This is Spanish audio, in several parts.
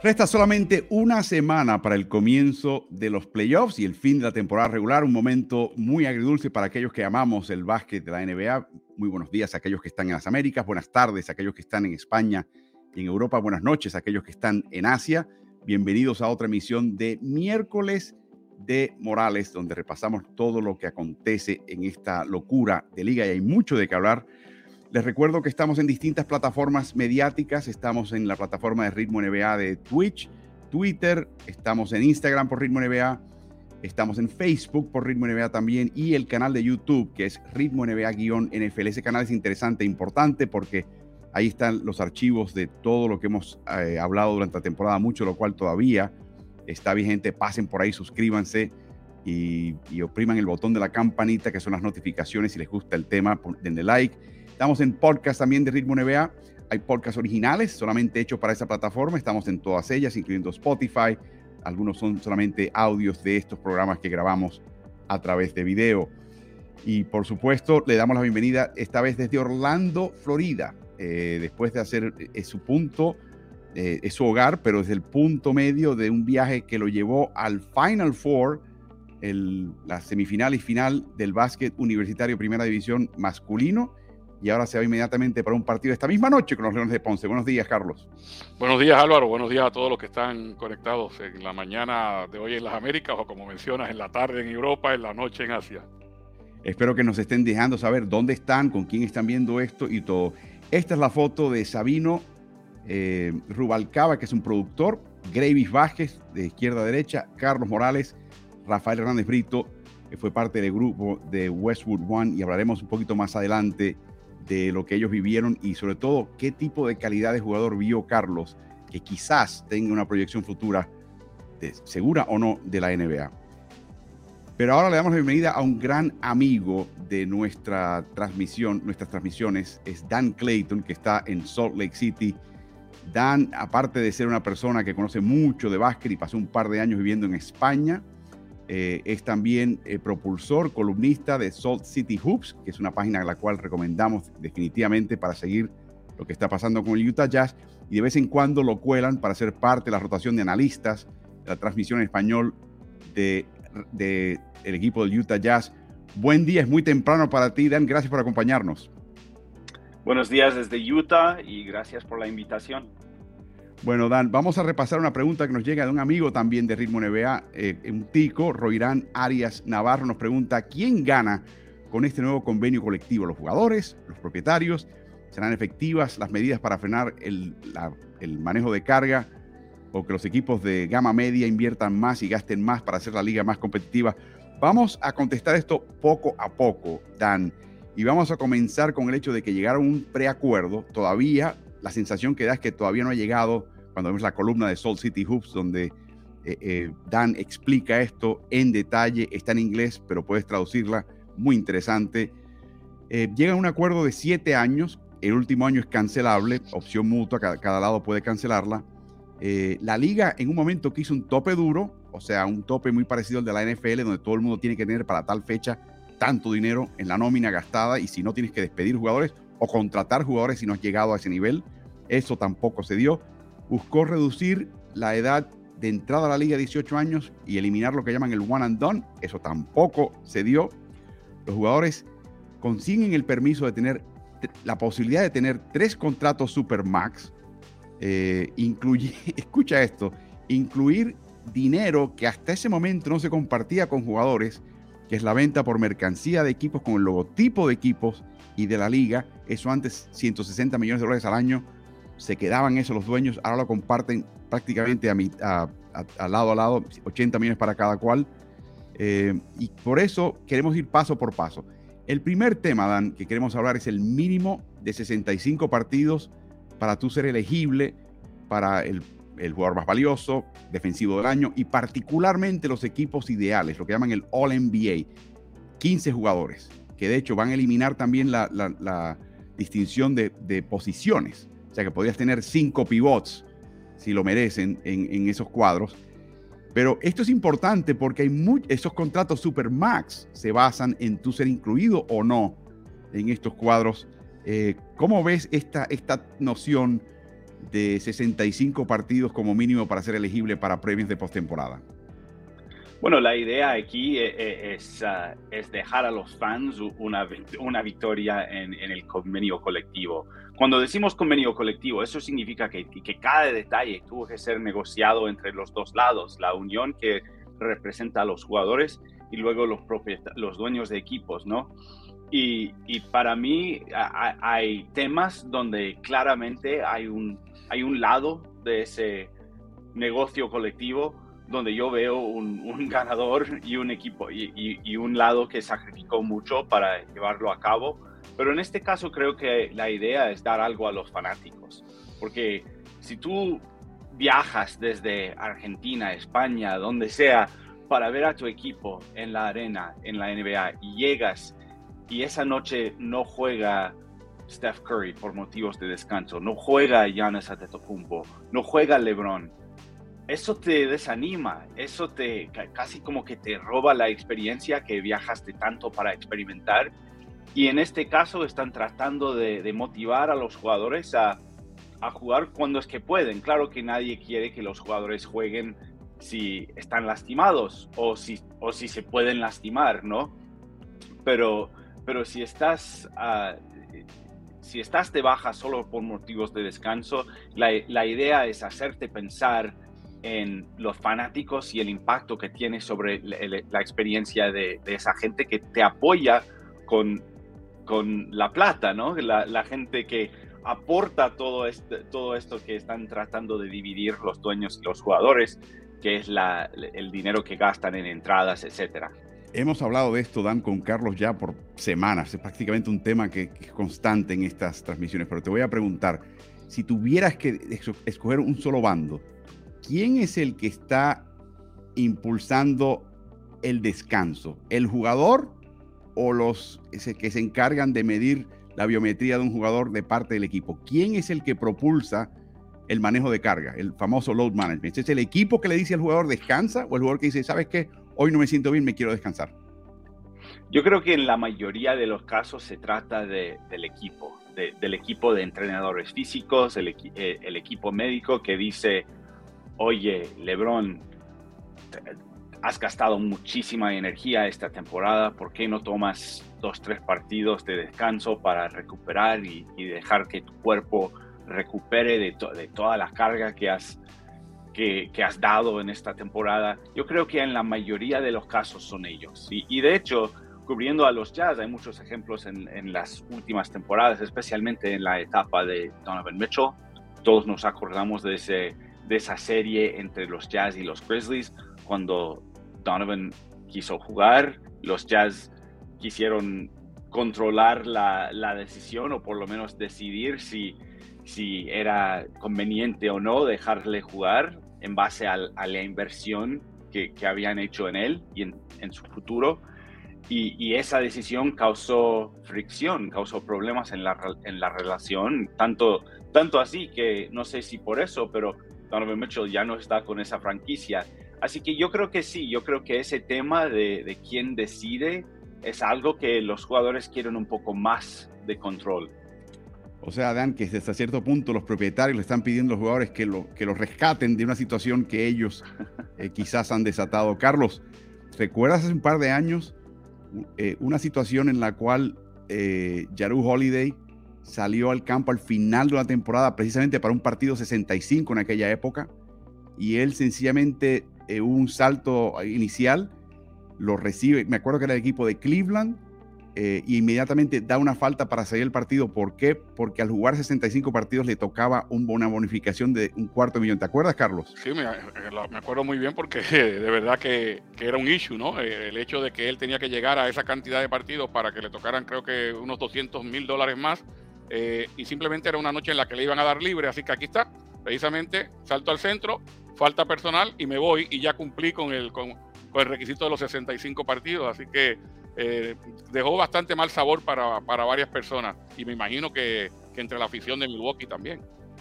Resta solamente una semana para el comienzo de los playoffs y el fin de la temporada regular, un momento muy agridulce para aquellos que amamos el básquet de la NBA. Muy buenos días a aquellos que están en las Américas, buenas tardes a aquellos que están en España y en Europa, buenas noches a aquellos que están en Asia. Bienvenidos a otra emisión de miércoles de Morales, donde repasamos todo lo que acontece en esta locura de liga y hay mucho de qué hablar. Les recuerdo que estamos en distintas plataformas mediáticas. Estamos en la plataforma de Ritmo NBA de Twitch, Twitter, estamos en Instagram por Ritmo NBA, estamos en Facebook por Ritmo NBA también y el canal de YouTube que es Ritmo NBA-NFL. Ese canal es interesante e importante porque ahí están los archivos de todo lo que hemos eh, hablado durante la temporada, mucho lo cual todavía está vigente. Pasen por ahí, suscríbanse. Y, y opriman el botón de la campanita, que son las notificaciones. Si les gusta el tema, denle like Estamos en podcast también de Ritmo NBA. Hay podcasts originales solamente hechos para esa plataforma. Estamos en todas ellas, incluyendo Spotify. Algunos son solamente audios de estos programas que grabamos a través de video. Y por supuesto, le damos la bienvenida esta vez desde Orlando, Florida. Eh, después de hacer eh, su punto, eh, es su hogar, pero es el punto medio de un viaje que lo llevó al Final Four, el, la semifinal y final del básquet universitario Primera División masculino y ahora se va inmediatamente para un partido esta misma noche con los Leones de Ponce. Buenos días, Carlos. Buenos días, Álvaro. Buenos días a todos los que están conectados en la mañana de hoy en las Américas o como mencionas, en la tarde en Europa, en la noche en Asia. Espero que nos estén dejando saber dónde están, con quién están viendo esto y todo. Esta es la foto de Sabino eh, Rubalcaba, que es un productor, Gravis Vázquez, de izquierda a derecha, Carlos Morales, Rafael Hernández Brito, que fue parte del grupo de Westwood One, y hablaremos un poquito más adelante de lo que ellos vivieron y sobre todo qué tipo de calidad de jugador vio Carlos que quizás tenga una proyección futura, segura o no, de la NBA. Pero ahora le damos la bienvenida a un gran amigo de nuestra transmisión, nuestras transmisiones, es Dan Clayton, que está en Salt Lake City. Dan, aparte de ser una persona que conoce mucho de básquet y pasó un par de años viviendo en España, eh, es también eh, propulsor, columnista de Salt City Hoops, que es una página a la cual recomendamos definitivamente para seguir lo que está pasando con el Utah Jazz. Y de vez en cuando lo cuelan para ser parte de la rotación de analistas de la transmisión en español del de, el equipo del Utah Jazz. Buen día, es muy temprano para ti, Dan. Gracias por acompañarnos. Buenos días desde Utah y gracias por la invitación. Bueno, Dan, vamos a repasar una pregunta que nos llega de un amigo también de Ritmo NBA, eh, un tico, Roirán Arias Navarro, nos pregunta, ¿quién gana con este nuevo convenio colectivo? ¿Los jugadores? ¿Los propietarios? ¿Serán efectivas las medidas para frenar el, el manejo de carga? ¿O que los equipos de gama media inviertan más y gasten más para hacer la liga más competitiva? Vamos a contestar esto poco a poco, Dan. Y vamos a comenzar con el hecho de que llegaron un preacuerdo, todavía la sensación que da es que todavía no ha llegado, cuando vemos la columna de Salt City Hoops, donde eh, eh, Dan explica esto en detalle, está en inglés, pero puedes traducirla, muy interesante. Eh, llega a un acuerdo de siete años, el último año es cancelable, opción mutua, cada, lado puede cancelarla. la liga en un momento que hizo un tope duro, o sea, un tope muy parecido al de la NFL, donde todo el mundo tiene que tener para tal fecha tanto dinero en la nómina gastada y si no tienes que despedir jugadores o contratar jugadores si no has llegado a ese nivel. Eso tampoco se dio. Buscó reducir la edad de entrada a la liga a 18 años y eliminar lo que llaman el one and done. Eso tampoco se dio. Los jugadores consiguen el permiso de tener la posibilidad de tener tres contratos Supermax. Eh, incluye, escucha esto, incluir dinero que hasta ese momento no se compartía con jugadores, que es la venta por mercancía de equipos con el logotipo de equipos y de la liga. Eso antes 160 millones de dólares al año se quedaban eso los dueños, ahora lo comparten prácticamente a, a, lado a lado, 80 millones para cada cual. Eh, y por eso queremos ir paso por paso. El primer tema, Dan, que queremos hablar es el mínimo de 65 partidos para tú ser elegible para el, el jugador más valioso, defensivo del año y particularmente los equipos ideales, lo que llaman el All NBA, 15 jugadores que de hecho van a eliminar también la, distinción de, posiciones. O sea que podrías tener cinco pivots, si lo merecen, en, esos cuadros. Pero esto es importante porque esos contratos Supermax se basan en tú ser incluido o no en estos cuadros. Eh, ¿Cómo ves esta, esta noción de 65 partidos como mínimo para ser elegible para premios de postemporada? Bueno, la idea aquí eh, eh, es, ah, es, dejar a los fans una, una victoria en, el convenio colectivo. Cuando decimos convenio colectivo, eso significa que, que, cada detalle tuvo que ser negociado entre los dos lados, la unión que representa a los jugadores y luego los, los dueños de equipos, ¿no? Y, y para mí hay temas donde claramente hay un, hay un lado de ese negocio colectivo donde yo veo un, ganador y un equipo y, un lado que sacrificó mucho para llevarlo a cabo. Pero en este caso creo que la idea es dar algo a los fanáticos, porque si tú viajas desde Argentina, España, donde sea, para ver a tu equipo en la arena, en la NBA, y llegas y esa noche no juega Steph Curry por motivos de descanso, no juega Giannis Antetokounmpo, no juega LeBron, eso te desanima, eso te casi como que te roba la experiencia que viajaste tanto para experimentar. Y en este caso están tratando de, motivar a los jugadores a, jugar cuando es que pueden. Claro que nadie quiere que los jugadores jueguen si están lastimados o si, o si se pueden lastimar, ¿no? Pero, pero si estás... Ah, si estás de baja solo por motivos de descanso, la, la idea es hacerte pensar en los fanáticos y el impacto que tiene sobre la experiencia de, esa gente que te apoya con, con la plata, ¿no? La, gente que aporta todo, este, todo esto que están tratando de dividir los dueños y los jugadores, que es la, el dinero que gastan en entradas, etcétera. Hemos hablado de esto, Dan, con Carlos ya por semanas. Es prácticamente un tema que, que es constante en estas transmisiones. Pero te voy a preguntar, si tuvieras que escoger un solo bando, ¿quién es el que está impulsando el descanso? ¿El jugador o los que se encargan de medir la biometría de un jugador de parte del equipo? ¿Quién es el que propulsa el manejo de carga, el famoso load management? ¿Es el equipo que le dice al jugador descansa o el jugador que dice, sabes qué, hoy no me siento bien, me quiero descansar? Yo creo que en la mayoría de los casos se trata del equipo, del equipo de entrenadores físicos, el, eh, el equipo médico que dice, oye, Lebron, has gastado muchísima energía esta temporada, ¿por qué no tomas dos, tres partidos de descanso para recuperar y, dejar que tu cuerpo recupere de, toda la carga que has, que, has dado en esta temporada? Yo creo que en la mayoría de los casos son ellos. Y, de hecho, cubriendo a los Jazz, hay muchos ejemplos en, en las últimas temporadas, especialmente en la etapa de Donovan Mitchell. Todos nos acordamos de ese de esa serie entre los Jazz y los Grizzlies, cuando Donovan quiso jugar, los Jazz quisieron controlar la, decisión o por lo menos decidir si, si era conveniente o no dejarle jugar en base a la inversión que, habían hecho en él y en, su futuro. Y, esa decisión causó fricción, causó problemas en la, en la relación, tanto, tanto así que no sé si por eso, pero Donovan Mitchell ya no está con esa franquicia. Así que yo creo que sí, yo creo que ese tema de, de quién decide es algo que los jugadores quieren un poco más de control. O sea, Dan, que hasta cierto punto los propietarios le están pidiendo a los jugadores que lo, que los rescaten de una situación que ellos eh, quizás han desatado. Carlos, ¿recuerdas hace un par de años eh, una situación en la cual eh, Yaru Holiday salió al campo al final de la temporada precisamente para un partido 65 en aquella época y él sencillamente eh, un salto inicial, lo recibe, me acuerdo que era el equipo de Cleveland eh, y inmediatamente da una falta para salir el partido. ¿Por qué? Porque al jugar 65 partidos le tocaba una bonificación de un cuarto millón. ¿Te acuerdas, Carlos? Sí, me, acuerdo muy bien porque de verdad que, que, era un issue, ¿no? El hecho de que él tenía que llegar a esa cantidad de partidos para que le tocaran creo que unos 200 mil dólares más eh, y simplemente era una noche en la que le iban a dar libre, así que aquí está, precisamente salto al centro, falta personal y me voy y ya cumplí con el, con, el requisito de los 65 partidos, así que eh, dejó bastante mal sabor para, para, varias personas y me imagino que, que, entre la afición de Milwaukee también.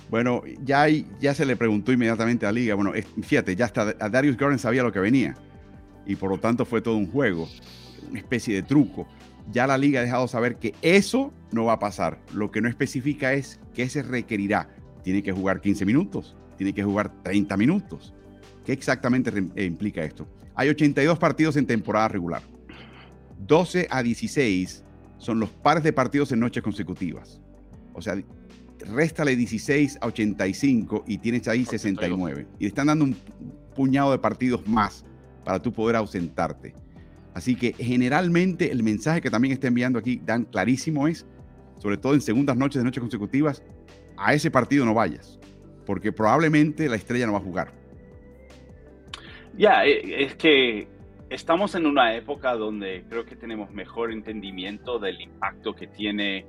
Bueno, ya, ya se le preguntó inmediatamente a liga, bueno, fíjate, ya hasta a Darius Garland sabía lo que venía y por lo tanto fue todo un juego, una especie de truco ya la liga ha dejado saber que eso no va a pasar. Lo que no especifica es qué se requerirá. tiene que jugar 15 minutos, tiene que jugar 30 minutos. ¿Qué exactamente eh, implica esto? Hay 82 partidos en temporada regular. 12 a 16 son los pares de partidos en noches consecutivas. O sea, réstale 16 a 85 y tienes ahí 69. Y le están dando un puñado de partidos más para tú poder ausentarte. Así que generalmente el mensaje que también está enviando aquí Dan clarísimo es, sobre todo en segundas noches de noches consecutivas, a ese partido no vayas, porque probablemente la estrella no va a jugar. Ya, eh, es que estamos en una época donde creo que tenemos mejor entendimiento del impacto que tiene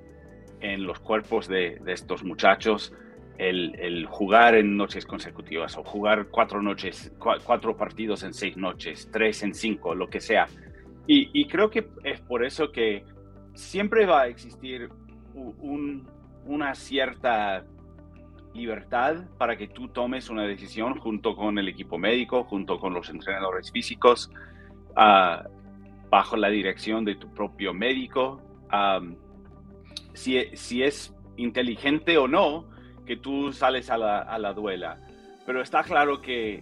en los cuerpos de, estos muchachos el, jugar en noches consecutivas o jugar cuatro noches, cuatro partidos en seis noches, tres en cinco, lo que sea. Y, creo que es por eso que siempre va a existir una cierta libertad para que tú tomes una decisión junto con el equipo médico, junto con los entrenadores físicos, ah, bajo la dirección de tu propio médico. si, si, es inteligente o no que tú sales a la, duela. Pero está claro que,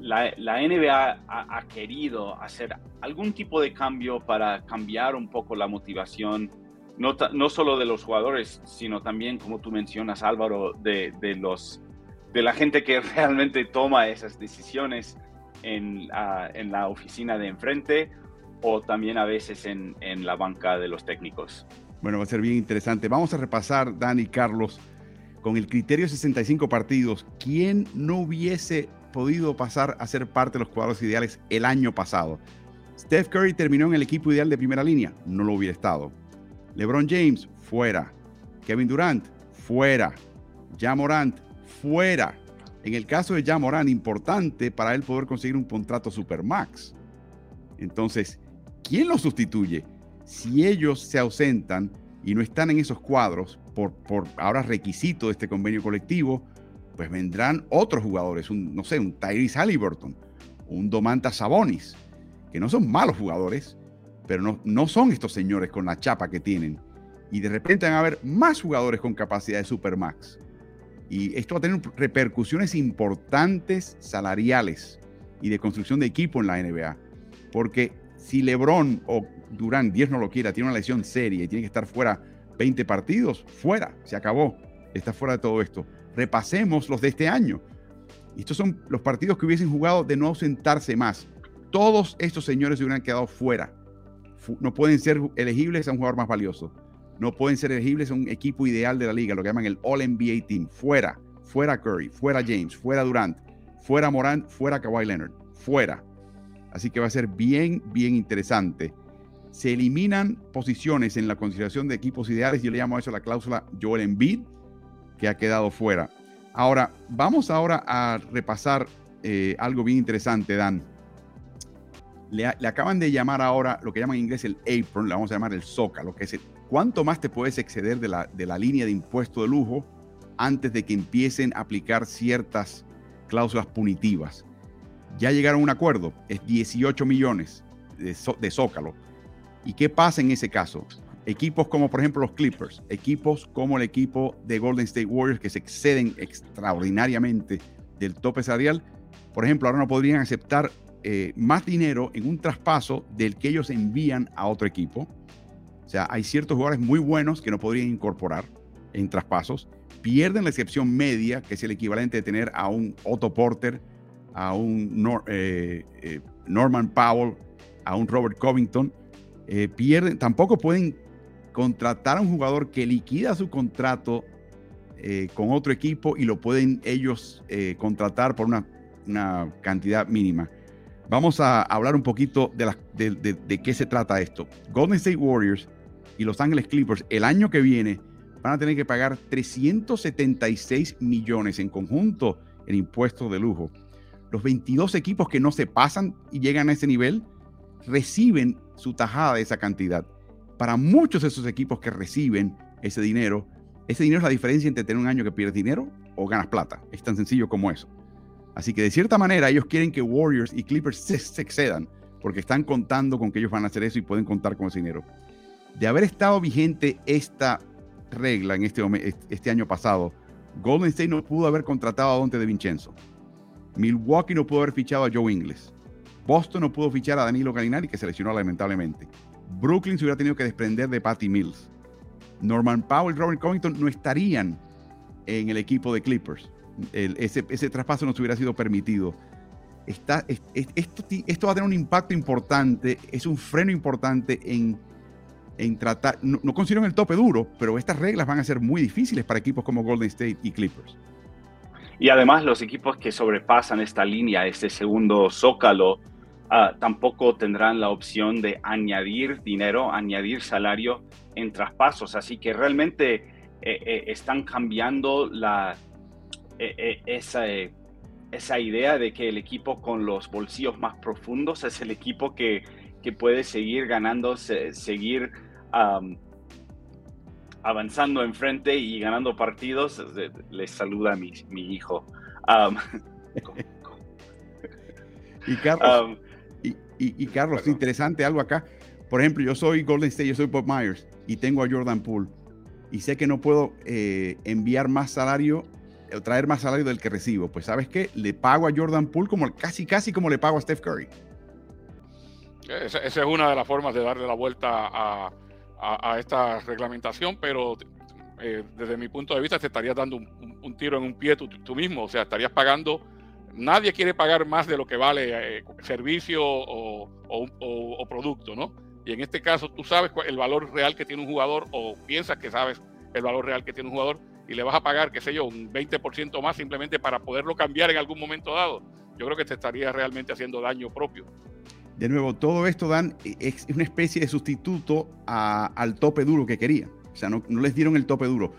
la, NBA ha, querido hacer algún tipo de cambio para cambiar un poco la motivación no, no solo de los jugadores, sino también, como tú mencionas, Álvaro, de, de los, de la gente que realmente toma esas decisiones en, en la oficina de enfrente o también a veces en, en, la banca de los técnicos. Bueno, va a ser bien interesante. Vamos a repasar, Dani Carlos, con el criterio de 65 partidos, ¿quién no hubiese podido pasar a ser parte de los cuadros ideales el año pasado? Steph Curry terminó en el equipo ideal de primera línea, no lo hubiera estado. LeBron James, fuera. Kevin Durant, fuera. Ja Morant, fuera. En el caso de Ja Morant, importante para él poder conseguir un contrato Supermax. Entonces, ¿quién lo sustituye? Si ellos se ausentan y no están en esos cuadros por, por ahora requisito de este convenio colectivo, pues vendrán otros jugadores, un, no sé, un Tyrese Halliburton, un Domantas Sabonis, que no son malos jugadores, pero no, no son estos señores con la chapa que tienen. Y de repente van a haber más jugadores con capacidad de Supermax. Y esto va a tener repercusiones importantes salariales y de construcción de equipo en la NBA. Porque si LeBron o Durán, 10 no lo quiera, tiene una lesión seria y tiene que estar fuera 20 partidos, fuera, se acabó, está fuera de todo esto. Repasemos los de este año. Estos son los partidos que hubiesen jugado de no ausentarse más. Todos estos señores hubieran quedado fuera no pueden ser elegibles a un jugador más valioso. No pueden ser elegibles a un equipo ideal de la liga, lo que llaman el All NBA Team. Fuera, fuera Curry, fuera James, fuera Durant, fuera Morant, fuera Kawhi Leonard, fuera. Así que va a ser bien, bien interesante. Se eliminan posiciones en la consideración de equipos ideales. Yo le llamo a eso la cláusula Joel Embiid, que ha quedado fuera. Ahora, vamos ahora a repasar eh, algo bien interesante, Dan le, acaban de llamar ahora lo que llaman en inglés el apron, le vamos a llamar el lo que es cuánto más te puedes exceder de la, de la línea de impuesto de lujo antes de que empiecen a aplicar ciertas cláusulas punitivas. Ya llegaron a un acuerdo, es 18 millones de, de Zócalo. ¿Y qué pasa en ese caso? Equipos como por ejemplo los Clippers, equipos como el equipo de Golden State Warriors que se exceden extraordinariamente del tope salarial, por ejemplo, ahora no podrían aceptar eh, más dinero en un traspaso del que ellos envían a otro equipo. O sea, hay ciertos jugadores muy buenos que no podrían incorporar en traspasos. Pierden la excepción media, que es el equivalente de tener a un Otto Porter, a un eh, eh, Norman Powell, a un Robert Covington. Pierden, tampoco pueden contratar a un jugador que liquida su contrato con otro equipo y lo pueden ellos contratar por una, una cantidad mínima. Vamos a hablar un poquito de, de, qué se trata esto. Golden State Warriors y Los Ángeles Clippers el año que viene van a tener que pagar 376 millones en conjunto en impuestos de lujo. Los 22 equipos que no se pasan y llegan a ese nivel reciben su tajada de esa cantidad. Para muchos de esos equipos que reciben ese dinero, ese dinero es la diferencia entre tener un año que pierdes dinero o ganas plata. Es tan sencillo como eso. Así que de cierta manera ellos quieren que Warriors y Clippers se, excedan, porque están contando con que ellos van a hacer eso y pueden contar con ese dinero. De haber estado vigente esta regla en este, este año pasado, Golden State no pudo haber contratado a Dante de Vincenzo. Milwaukee no pudo haber fichado a Joe Ingles. Boston no pudo fichar a Danilo Gallinari, que se lesionó lamentablemente. Brooklyn se hubiera tenido que desprender de Patty Mills. Norman Powell y Robert Covington no estarían en el equipo de Clippers. ese, traspaso no se hubiera sido permitido. esto, esto, va a tener un impacto importante, es un freno importante en, en tratar, no, no consiguieron el tope duro, pero estas reglas van a ser muy difíciles para equipos como Golden State y Clippers. Y además los equipos que sobrepasan esta línea, este segundo zócalo, ah, tampoco tendrán la opción de añadir dinero, añadir salario en traspasos. Así que realmente eh, eh, están cambiando la, eh, esa, esa idea de que el equipo con los bolsillos más profundos es el equipo que, que puede seguir ganando, seguir avanzando enfrente y ganando partidos, les saluda mi, mi hijo. y Carlos, y, Carlos interesante algo acá. Por ejemplo, yo soy Golden State, yo soy Bob Myers y tengo a Jordan Poole y sé que no puedo eh, enviar más salario o traer más salario del que recibo. Pues sabes qué, le pago a Jordan Poole como casi casi como le pago a Steph Curry. Esa, es una de las formas de darle la vuelta a, a, esta reglamentación, pero eh, desde mi punto de vista te estarías dando un, tiro en un pie tú, mismo, o sea, estarías pagando, nadie quiere pagar más de lo que vale eh, servicio o, producto, ¿no? Y en este caso tú sabes el valor real que tiene un jugador o piensas que sabes el valor real que tiene un jugador y le vas a pagar, qué sé yo, un 20% más simplemente para poderlo cambiar en algún momento dado. Yo creo que te estaría realmente haciendo daño propio. De nuevo, todo esto dan es una especie de sustituto al tope duro que querían. O sea, no, les dieron el tope duro.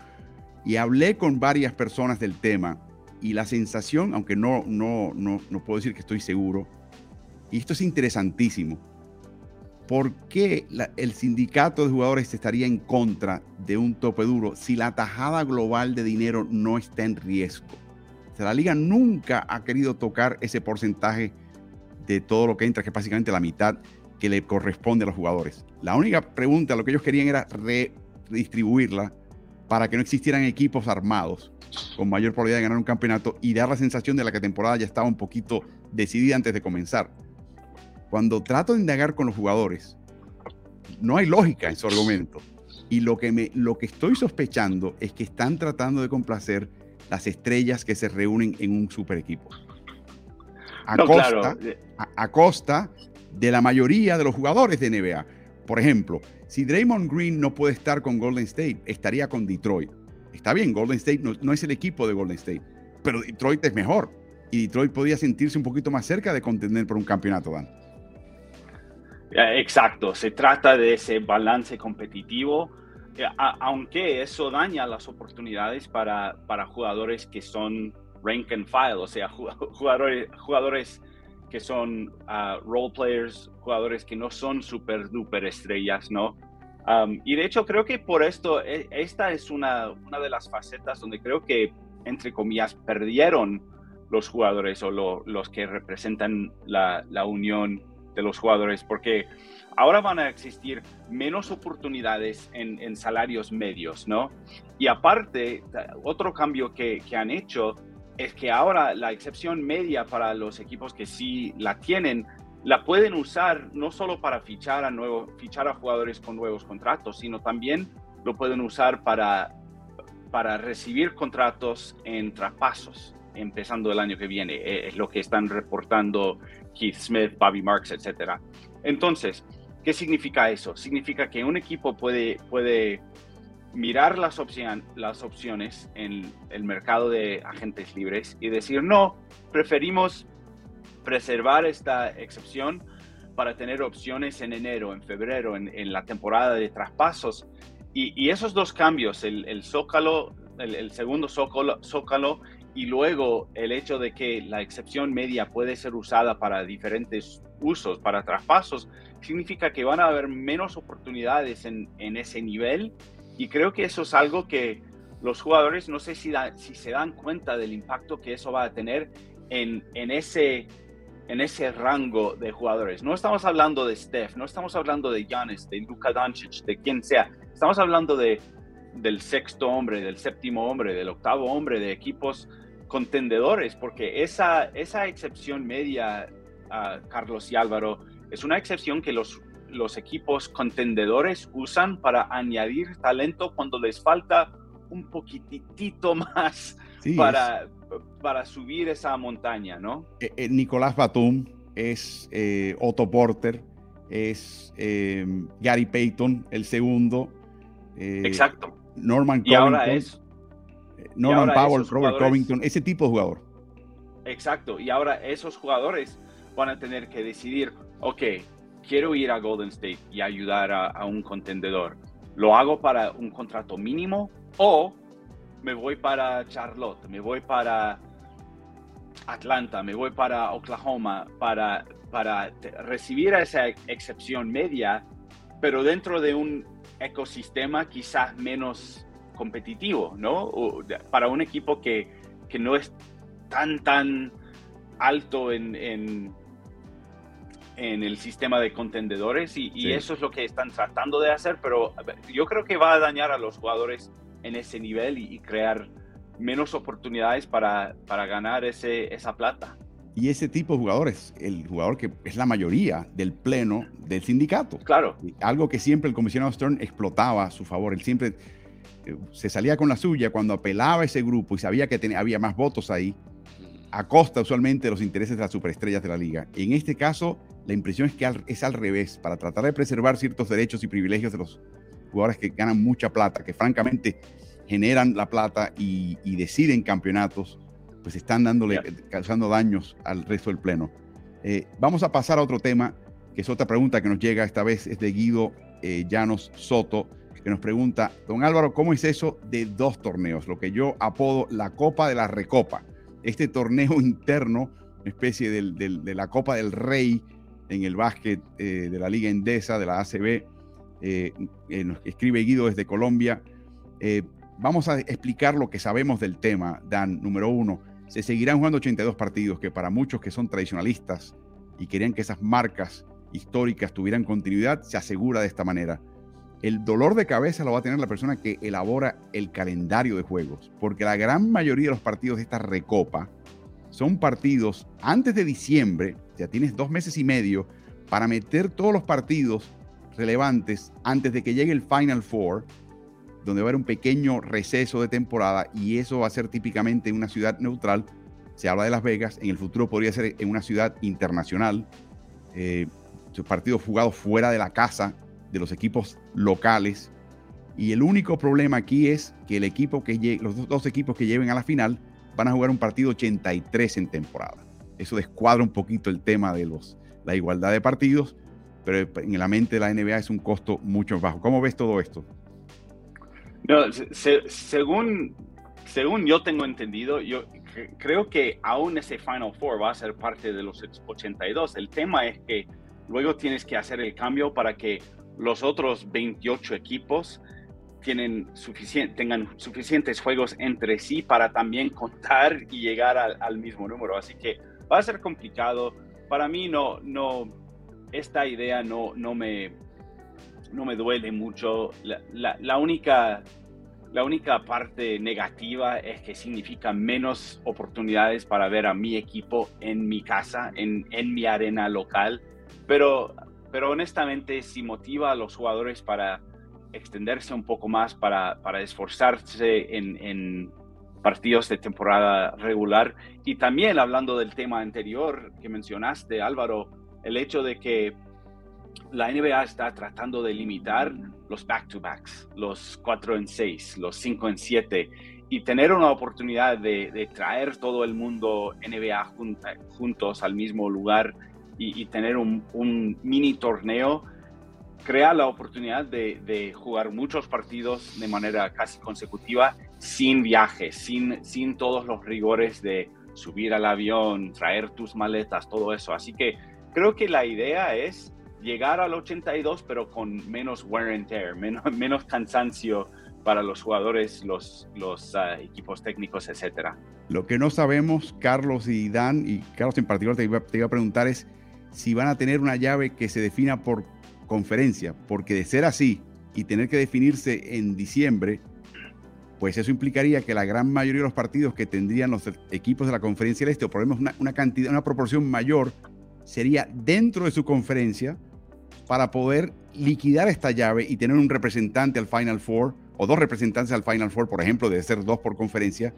Y hablé con varias personas del tema y la sensación, aunque no, no, no, no puedo decir que estoy seguro, y esto es interesantísimo, ¿por qué el sindicato de jugadores estaría en contra de un tope duro si la tajada global de dinero no está en riesgo? O la liga nunca ha querido tocar ese porcentaje de todo lo que entra, que es básicamente la mitad que le corresponde a los jugadores. La única pregunta, lo que ellos querían era redistribuirla para que no existieran equipos armados con mayor probabilidad de ganar un campeonato y dar la sensación de la que la temporada ya estaba un poquito decidida antes de comenzar. Cuando trato de indagar con los jugadores, no hay lógica en su argumento. Y lo que, me, lo que estoy sospechando es que están tratando de complacer las estrellas que se reúnen en un super equipo a, costa, de la mayoría de los jugadores de NBA. Por ejemplo, si Draymond Green no puede estar con Golden State, estaría con Detroit. Está bien, Golden State no, es el equipo de Golden State, pero Detroit es mejor. Y Detroit podría sentirse un poquito más cerca de contender por un campeonato, Dan. Exacto, se trata de ese balance competitivo, eh, aunque eso daña las oportunidades para, para jugadores que son rank and file, o sea, jugadores, jugadores que son uh, role players, jugadores que no son super duper estrellas, ¿no? Y de hecho creo que por esto, e, esta es una, una de las facetas donde creo que, entre comillas, perdieron los jugadores o los que representan la, la unión de los jugadores, porque ahora van a existir menos oportunidades en, en, salarios medios, ¿no? Y aparte, otro cambio que, que han hecho es que ahora la excepción media para los equipos que sí la tienen, la pueden usar no solo para fichar a, nuevo, fichar a jugadores con nuevos contratos, sino también lo pueden usar para, para recibir contratos en traspasos, empezando el año que viene. Eh, es lo que están reportando Keith Smith, Bobby Marks, etc. Entonces, ¿qué significa eso? Significa que un equipo puede, puede mirar las, las opciones en el mercado de agentes libres y decir, no, preferimos preservar esta excepción para tener opciones en enero, en febrero, en, la temporada de traspasos. Y, esos dos cambios, el, zócalo, el, segundo zócalo, zócalo y luego el hecho de que la excepción media puede ser usada para diferentes usos, para traspasos, significa que van a haber menos oportunidades en, en ese nivel y creo que eso es algo que los jugadores no sé si, si se dan cuenta del impacto que eso va a tener en, en, ese, en ese rango de jugadores. No estamos hablando de Steph, no estamos hablando de Giannis, de Luka Doncic, de quien sea. Estamos hablando de del sexto hombre, del séptimo hombre, del octavo hombre, de equipos contendedores, porque esa, esa excepción media, Carlos y Álvaro, es una excepción que los, los equipos contendedores usan para añadir talento cuando les falta un poquitito más para, para subir esa montaña, ¿no? Eh, eh, Nicolás Batum es eh, Otto Porter, es Gary Payton, el segundo. Exacto. Norman y ahora es Norman Powell, Robert Covington, ese tipo de jugador. Exacto. Y ahora esos jugadores van a tener que decidir, ok, quiero ir a Golden State y ayudar a, un contendedor. ¿Lo hago para un contrato mínimo o me voy para Charlotte, me voy para Atlanta, me voy para Oklahoma para, para recibir esa excepción media, pero dentro de un ecosistema quizás menos competitivo, ¿no? para un equipo que, que, no es tan, tan alto en, en, el sistema de contendedores y, eso es lo que están tratando de hacer, pero yo creo que va a dañar a los jugadores en ese nivel y, crear menos oportunidades para, para ganar ese, esa plata. Y ese tipo de jugadores, el jugador que es la mayoría del pleno del sindicato. Claro. Algo que siempre el comisionado Stern explotaba a su favor. Él siempre eh, se salía con la suya cuando apelaba a ese grupo y sabía que tenía, había más votos ahí, a costa usualmente de los intereses de las superestrellas de la liga. En este caso, la impresión es que es al revés, para tratar de preservar ciertos derechos y privilegios de los jugadores que ganan mucha plata, que francamente generan la plata y, deciden campeonatos, pues están dándole, causando daños al resto del pleno. Eh, vamos a pasar a otro tema, que es otra pregunta que nos llega, esta vez es de Guido eh, Llanos Soto, que nos pregunta, don Álvaro, ¿cómo es eso de dos torneos? Lo que yo apodo la Copa de la Recopa. Este torneo interno, una especie de la Copa del Rey en el básquet eh, de la Liga Endesa, de la ACB, eh, nos escribe Guido desde Colombia. Eh, vamos a explicar lo que sabemos del tema, Dan. Número uno, se seguirán jugando 82 partidos, que para muchos que son tradicionalistas y querían que esas marcas históricas tuvieran continuidad, se asegura de esta manera. El dolor de cabeza lo va a tener la persona que elabora el calendario de juegos, porque la gran mayoría de los partidos de esta recopa son partidos antes de diciembre, ya tienes dos meses y medio para meter todos los partidos relevantes antes de que llegue el Final Four, donde va a haber un pequeño receso de temporada y eso va a ser típicamente en una ciudad neutral. Se habla de Las Vegas, en el futuro podría ser en una ciudad internacional. Eh, partidos jugados fuera de la casa de los equipos locales. Y el único problema aquí es que el equipo que los dos equipos que lleven a la final van a jugar un partido 83 en temporada. Eso descuadra un poquito el tema de los, la igualdad de partidos, pero en la mente de la NBA es un costo mucho más bajo. ¿Cómo ves todo esto? No, según, según yo tengo entendido, yo creo que aún ese Final Four va a ser parte de los 82. El tema es que luego tienes que hacer el cambio para que los otros 28 equipos tienen tengan suficientes juegos entre sí para también contar y llegar al, mismo número. Así que va a ser complicado. Para mí no, no, esta idea no, no, me, no me duele mucho. La, única, la única parte negativa es que significa menos oportunidades para ver a mi equipo en mi casa, en, mi arena local. Pero, pero honestamente, si motiva a los jugadores para extenderse un poco más, para, para esforzarse en, en partidos de temporada regular. Y también hablando del tema anterior que mencionaste, Álvaro, el hecho de que la NBA está tratando de limitar los back-to-backs, los 4 en 6, los 5 en 7, y tener una oportunidad de, traer todo el mundo NBA juntos al mismo lugar y, tener un, mini torneo, crea la oportunidad de, jugar muchos partidos de manera casi consecutiva sin viajes, sin, sin todos los rigores de subir al avión, traer tus maletas, todo eso. Así que creo que la idea es llegar al 82, pero con menos wear and tear, menos, menos cansancio para los jugadores, los, los ah, equipos técnicos, etcétera. Lo que no sabemos, Carlos y Dan, y Carlos en particular te iba, te iba a preguntar es si van a tener una llave que se defina por conferencia, porque de ser así y tener que definirse en diciembre, pues eso implicaría que la gran mayoría de los partidos que tendrían los equipos de la conferencia del Este, o por lo menos una, cantidad, una proporción mayor, sería dentro de su conferencia para poder liquidar esta llave y tener un representante al Final Four, o dos representantes al Final Four, por ejemplo, de ser dos por conferencia,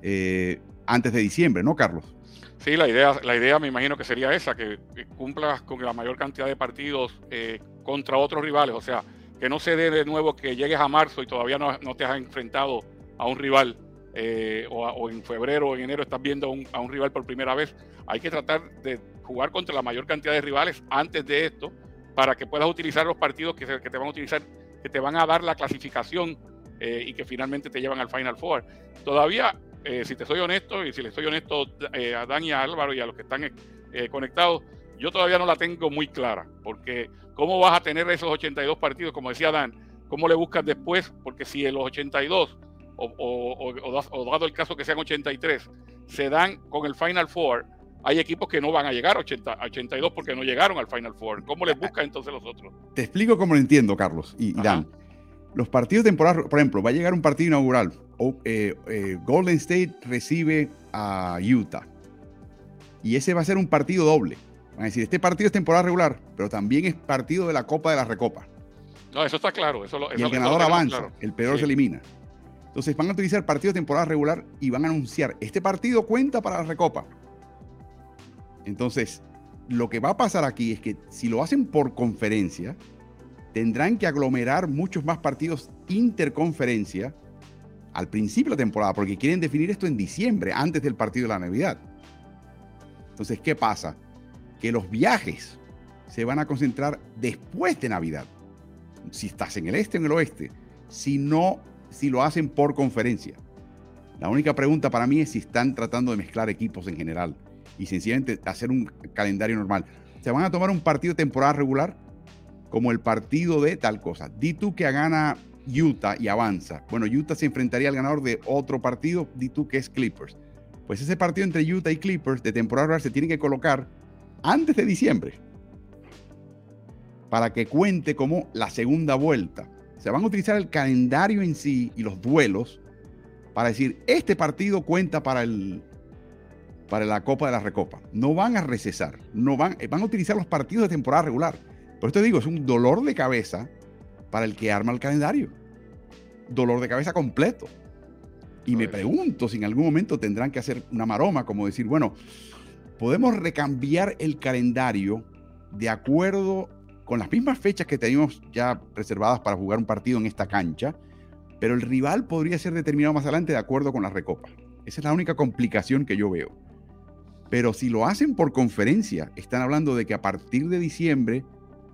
eh, antes de diciembre, ¿no, Carlos? Sí, la idea, la idea me imagino que sería esa, que, cumplas con la mayor cantidad de partidos eh, contra otros rivales, o sea, que no se dé de nuevo que llegues a marzo y todavía no, te has enfrentado a un rival, eh, o, en febrero o en enero estás viendo a un, rival por primera vez. Hay que tratar de jugar contra la mayor cantidad de rivales antes de esto para que puedas utilizar los partidos que, que te van a utilizar, que te van a dar la clasificación eh, y que finalmente te llevan al Final Four. Todavía eh, si te soy honesto, y si le estoy honesto eh, a Dan y a Álvaro y a los que están eh, conectados, yo todavía no la tengo muy clara, porque ¿cómo vas a tener esos 82 partidos? Como decía Dan, ¿cómo le buscas después? Porque si en los 82, o, dado el caso que sean 83, se dan con el Final Four, hay equipos que no van a llegar a, 80, 82 porque no llegaron al Final Four. ¿Cómo les buscas entonces los otros? Te explico cómo lo entiendo, Carlos y, y Dan. Los partidos temporales, por ejemplo, va a llegar un partido inaugural. Eh, eh, Golden State recibe a Utah. Y ese va a ser un partido doble. Van a decir, este partido es temporada regular, pero también es partido de la Copa de la Recopa. No, eso está claro. Eso, y el ganador avanza, el peor se elimina. Entonces van a utilizar partido de temporada regular y van a anunciar, este partido cuenta para la Recopa. Entonces, lo que va a pasar aquí es que si lo hacen por conferencia, tendrán que aglomerar muchos más partidos interconferencia al principio de la temporada, porque quieren definir esto en diciembre, antes del partido de la Navidad. Entonces, ¿qué pasa? Que los viajes se van a concentrar después de Navidad. Si estás en el este o en el oeste. Si no, si lo hacen por conferencia. La única pregunta para mí es si están tratando de mezclar equipos en general y sencillamente hacer un calendario normal. Se van a tomar un partido de temporada regular como el partido de tal cosa. Di tú que gana Utah y avanza. Bueno, Utah se enfrentaría al ganador de otro partido, di tú que es Clippers. Pues ese partido entre Utah y Clippers de temporada regular se tiene que colocar antes de diciembre para que cuente como la segunda vuelta. Se van a utilizar el calendario en sí y los duelos para decir, este partido cuenta para el para la Copa de la Recopa. No van a recesar, no van, van a utilizar los partidos de temporada regular. Por esto digo, es un dolor de cabeza para el que arma el calendario. Dolor de cabeza completo. Y me pregunto si en algún momento tendrán que hacer una maroma, como decir, bueno, podemos recambiar el calendario de acuerdo con las mismas fechas que tenemos ya reservadas para jugar un partido en esta cancha, pero el rival podría ser determinado más adelante de acuerdo con la recopa. Esa es la única complicación que yo veo. Pero si lo hacen por conferencia, están hablando de que a partir de diciembre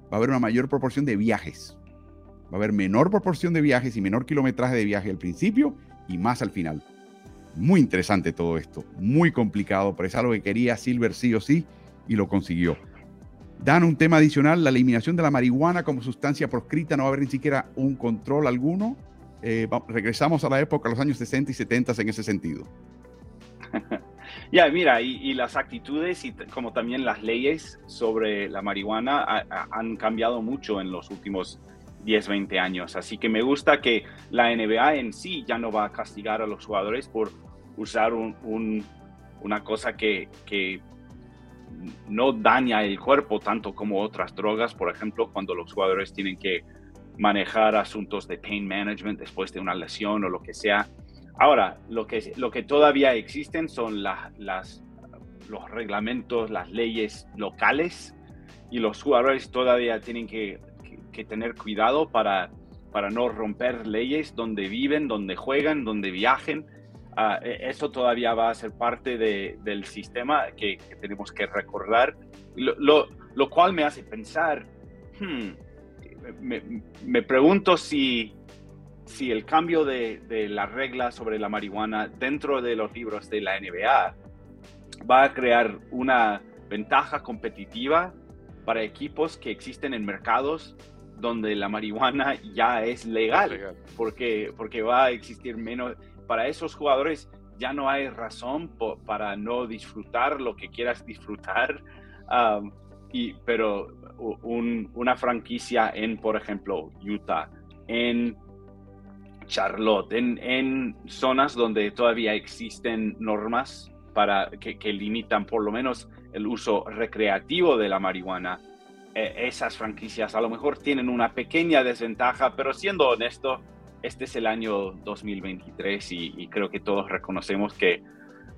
va a haber una mayor proporción de viajes. Va a haber menor proporción de viajes y menor kilometraje de viaje al principio y más al final. Muy interesante todo esto, muy complicado, pero es algo que quería Silver sí o sí y lo consiguió. Dan un tema adicional, la eliminación de la marihuana como sustancia proscrita, no va a haber ni siquiera un control alguno. Eh, regresamos a la época, los años 60 y 70 en ese sentido. Ya, mira, y, las actitudes y como también las leyes sobre la marihuana han cambiado mucho en los últimos 10, 20 años. Así que me gusta que la NBA en sí ya no va a castigar a los jugadores por usar una cosa que, no daña el cuerpo tanto como otras drogas, por ejemplo, cuando los jugadores tienen que manejar asuntos de pain management después de una lesión o lo que sea Ahora, lo que, lo que todavía existen son los reglamentos, las leyes locales y los jugadores todavía tienen que, tener cuidado para, para no romper leyes donde viven, donde juegan, donde viajen. Uh, eso todavía va a ser parte del sistema que, tenemos que recordar, lo, lo, cual me hace pensar, hmm, me, me, pregunto si si el cambio de, de la regla sobre la marihuana dentro de los libros de la NBA va a crear una ventaja competitiva para equipos que existen en mercados donde la marihuana ya es legal, Porque, porque va a existir menos, para esos jugadores ya no hay razón para no disfrutar lo que quieras disfrutar, um, y, pero una franquicia en, por ejemplo, Utah, en Charlotte, en, zonas donde todavía existen normas para que, limitan por lo menos el uso recreativo de la marihuana, esas franquicias a lo mejor tienen una pequeña desventaja, pero siendo honesto, este es el año 2023 y, creo que todos reconocemos que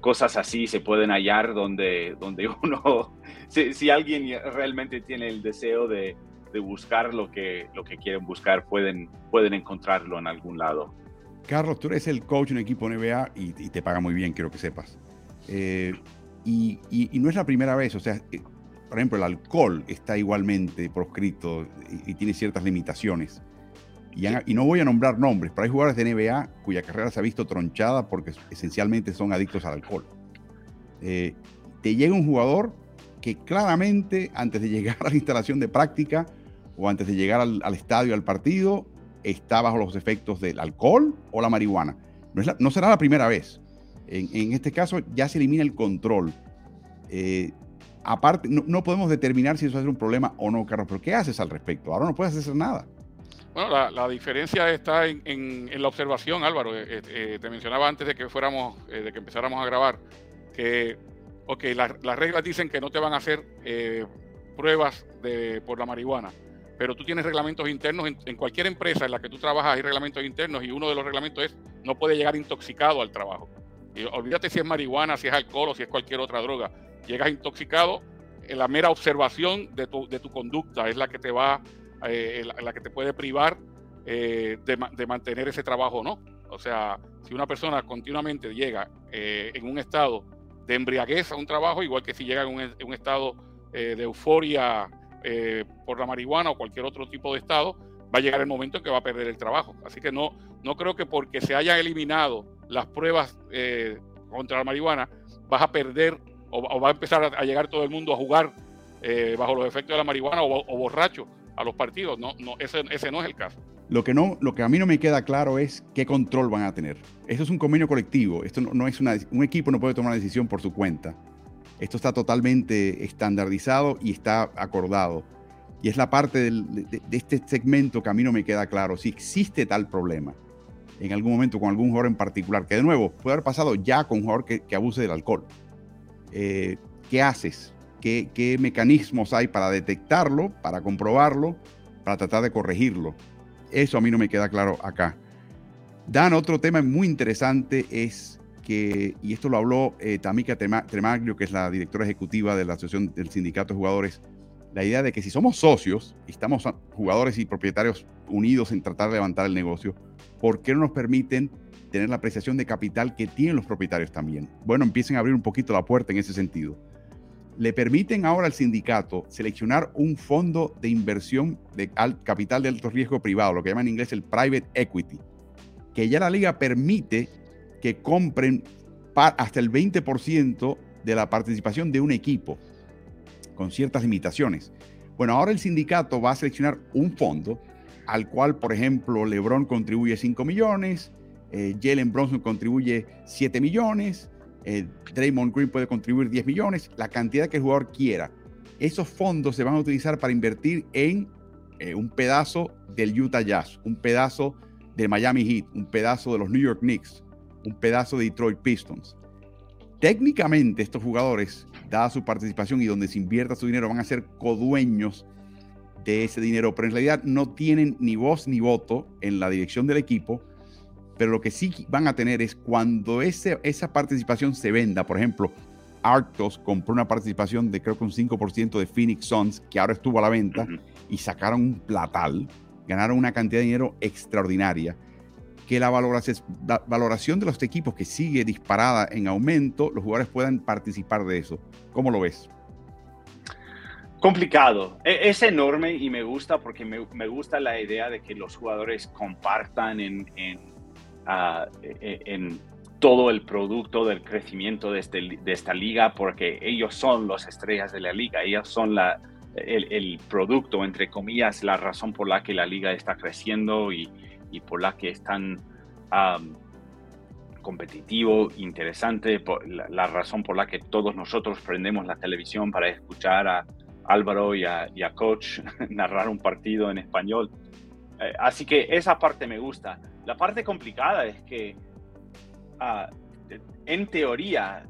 cosas así se pueden hallar donde, donde uno, si, alguien realmente tiene el deseo de, buscar lo que, lo que quieren buscar, pueden, pueden encontrarlo en algún lado. Carlos, tú eres el coach un equipo NBA y, te paga muy bien, quiero que sepas. Eh, y, no es la primera vez, o sea, eh, por ejemplo, el alcohol está igualmente proscrito y, tiene ciertas limitaciones. Y, no voy a nombrar nombres, pero hay jugadores de NBA cuya carrera se ha visto tronchada porque esencialmente son adictos al alcohol. Eh, te llega un jugador que claramente antes de llegar a la instalación de práctica o antes de llegar al, estadio, al partido, está bajo los efectos del alcohol o la marihuana. No, será la primera vez. En, este caso ya se elimina el control. Eh, aparte, no, podemos determinar si eso va a ser un problema o no, Carlos, pero ¿qué haces al respecto? Ahora no puedes hacer nada. Bueno, la, diferencia está en, la observación, Álvaro. Eh, eh, te mencionaba antes de que fuéramos, eh, de que empezáramos a grabar, que, ok, las reglas dicen que no te van a hacer pruebas de, por la marihuana, pero tú tienes reglamentos internos en, cualquier empresa en la que tú trabajas hay reglamentos internos y uno de los reglamentos es no puede llegar intoxicado al trabajo. Olvídate si es marihuana, si es alcohol o si es cualquier otra droga. Llegas intoxicado, la mera observación de tu, de tu conducta es la que te va eh, la, que te puede privar eh, de, mantener ese trabajo no. O sea, si una persona continuamente llega eh, en un estado de embriaguez a un trabajo, igual que si llega en un, estado de euforia por la marihuana o cualquier otro tipo de estado, va a llegar el momento en que va a perder el trabajo. Así que no, no creo que porque se hayan eliminado las pruebas contra la marihuana, vas a perder o, va a empezar a, llegar todo el mundo a jugar bajo los efectos de la marihuana o borracho a los partidos. No, no, ese, ese no es el caso. Lo que, no, lo que a mí no me queda claro es qué control van a tener. Esto es un convenio colectivo. Esto no, es una, un equipo no puede tomar una decisión por su cuenta. Esto está totalmente estandarizado y está acordado. Y es la parte de, este segmento que a mí no me queda claro. Si existe tal problema en algún momento con algún jugador en particular, que de nuevo puede haber pasado ya con un jugador que, abuse del alcohol. Eh, ¿Qué haces? qué, mecanismos hay para detectarlo, para comprobarlo, para tratar de corregirlo. Eso a mí no me queda claro acá. Dan, otro tema muy interesante es que, y esto lo habló eh, Tamika Tremaglio, que es la directora ejecutiva de la Asociación del Sindicato de Jugadores, la idea de que si somos socios y estamos jugadores y propietarios unidos en tratar de levantar el negocio, ¿por qué no nos permiten tener la apreciación de capital que tienen los propietarios también? Bueno, empiecen a abrir un poquito la puerta en ese sentido le permiten ahora al sindicato seleccionar un fondo de inversión de capital de alto riesgo privado, lo que llaman en inglés el private equity, que ya la liga permite que compren hasta el 20% de la participación de un equipo, con ciertas limitaciones. Bueno, ahora el sindicato va a seleccionar un fondo al cual, por ejemplo, LeBron contribuye 5 millones, eh, Jalen Bronson contribuye 7 millones, eh, Draymond Green puede contribuir 10 millones, la cantidad que el jugador quiera. Esos fondos se van a utilizar para invertir en eh, un pedazo del Utah Jazz, un pedazo del Miami Heat, un pedazo de los New York Knicks, un pedazo de Detroit Pistons. Técnicamente estos jugadores, dada su participación y donde se invierta su dinero, van a ser codueños de ese dinero, pero en realidad no tienen ni voz ni voto en la dirección del equipo pero lo que sí van a tener es cuando ese, esa participación se venda, por ejemplo, Arctos compró una participación de creo que un 5% de Phoenix Suns, que ahora estuvo a la venta, y sacaron un platal, ganaron una cantidad de dinero extraordinaria, que la valoración, la valoración de los equipos que sigue disparada en aumento, los jugadores puedan participar de eso. ¿Cómo lo ves? Complicado. E, es enorme y me gusta porque me, me gusta la idea de que los jugadores compartan en, en e, en todo el producto del crecimiento de, este, de, esta liga, porque ellos son las estrellas de la liga, ellos son la, el, producto, entre comillas, la razón por la que la liga está creciendo y, y por la que es tan competitivo, interesante, la, razón por la que todos nosotros prendemos la televisión para escuchar a Álvaro y a, y a Coach narrar un partido en español. Eh, así que esa parte me gusta la parte complicada es que ah, en teoría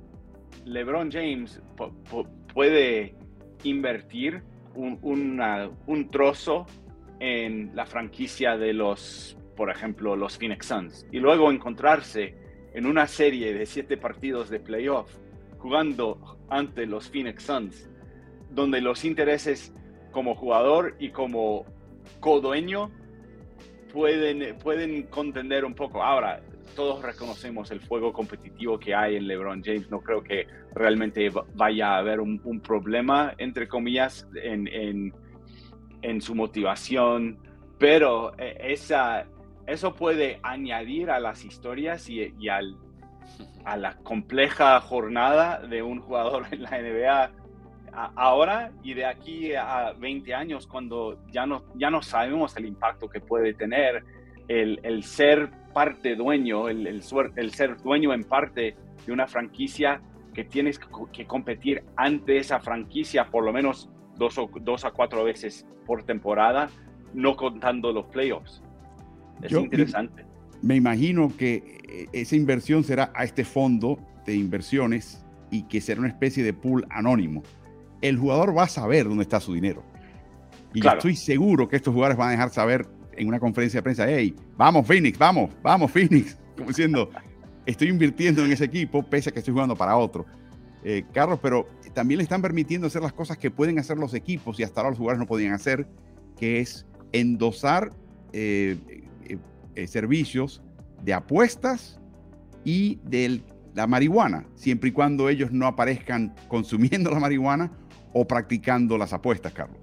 LeBron James puede invertir un, trozo en la franquicia de los, por ejemplo, los Phoenix Suns y luego encontrarse en una serie de siete partidos de playoff jugando ante los Phoenix Suns, donde los intereses como jugador y como codueño pueden, pueden contender un poco. Ahora, todos reconocemos el fuego competitivo que hay en LeBron James. No creo que realmente vaya a haber un, problema, entre comillas, en, en, en, su motivación, pero eh, esa, eso puede añadir a las historias y, y al, a la compleja jornada de un jugador en la NBA ahora y de aquí a 20 años, cuando ya no, ya no sabemos el impacto que puede tener el, el ser parte dueño, el, el, el, ser dueño en parte de una franquicia que tienes que, competir ante esa franquicia por lo menos dos, o, dos a cuatro veces por temporada, no contando los playoffs. Es interesante. Me imagino que eh, esa inversión será a este fondo de inversiones y que será una especie de pool anónimo el jugador va a saber dónde está su dinero. Y yo estoy seguro que estos jugadores van a dejar saber en una conferencia de prensa, hey, vamos Phoenix, vamos, vamos Phoenix, como diciendo, estoy invirtiendo en ese equipo pese a que estoy jugando para otro. Eh, Carlos, pero también le están permitiendo hacer las cosas que pueden hacer los equipos y hasta ahora los jugadores no podían hacer, que es endosar eh, eh, servicios de apuestas y de la marihuana, siempre y cuando ellos no aparezcan consumiendo la marihuana o practicando las apuestas, Carlos?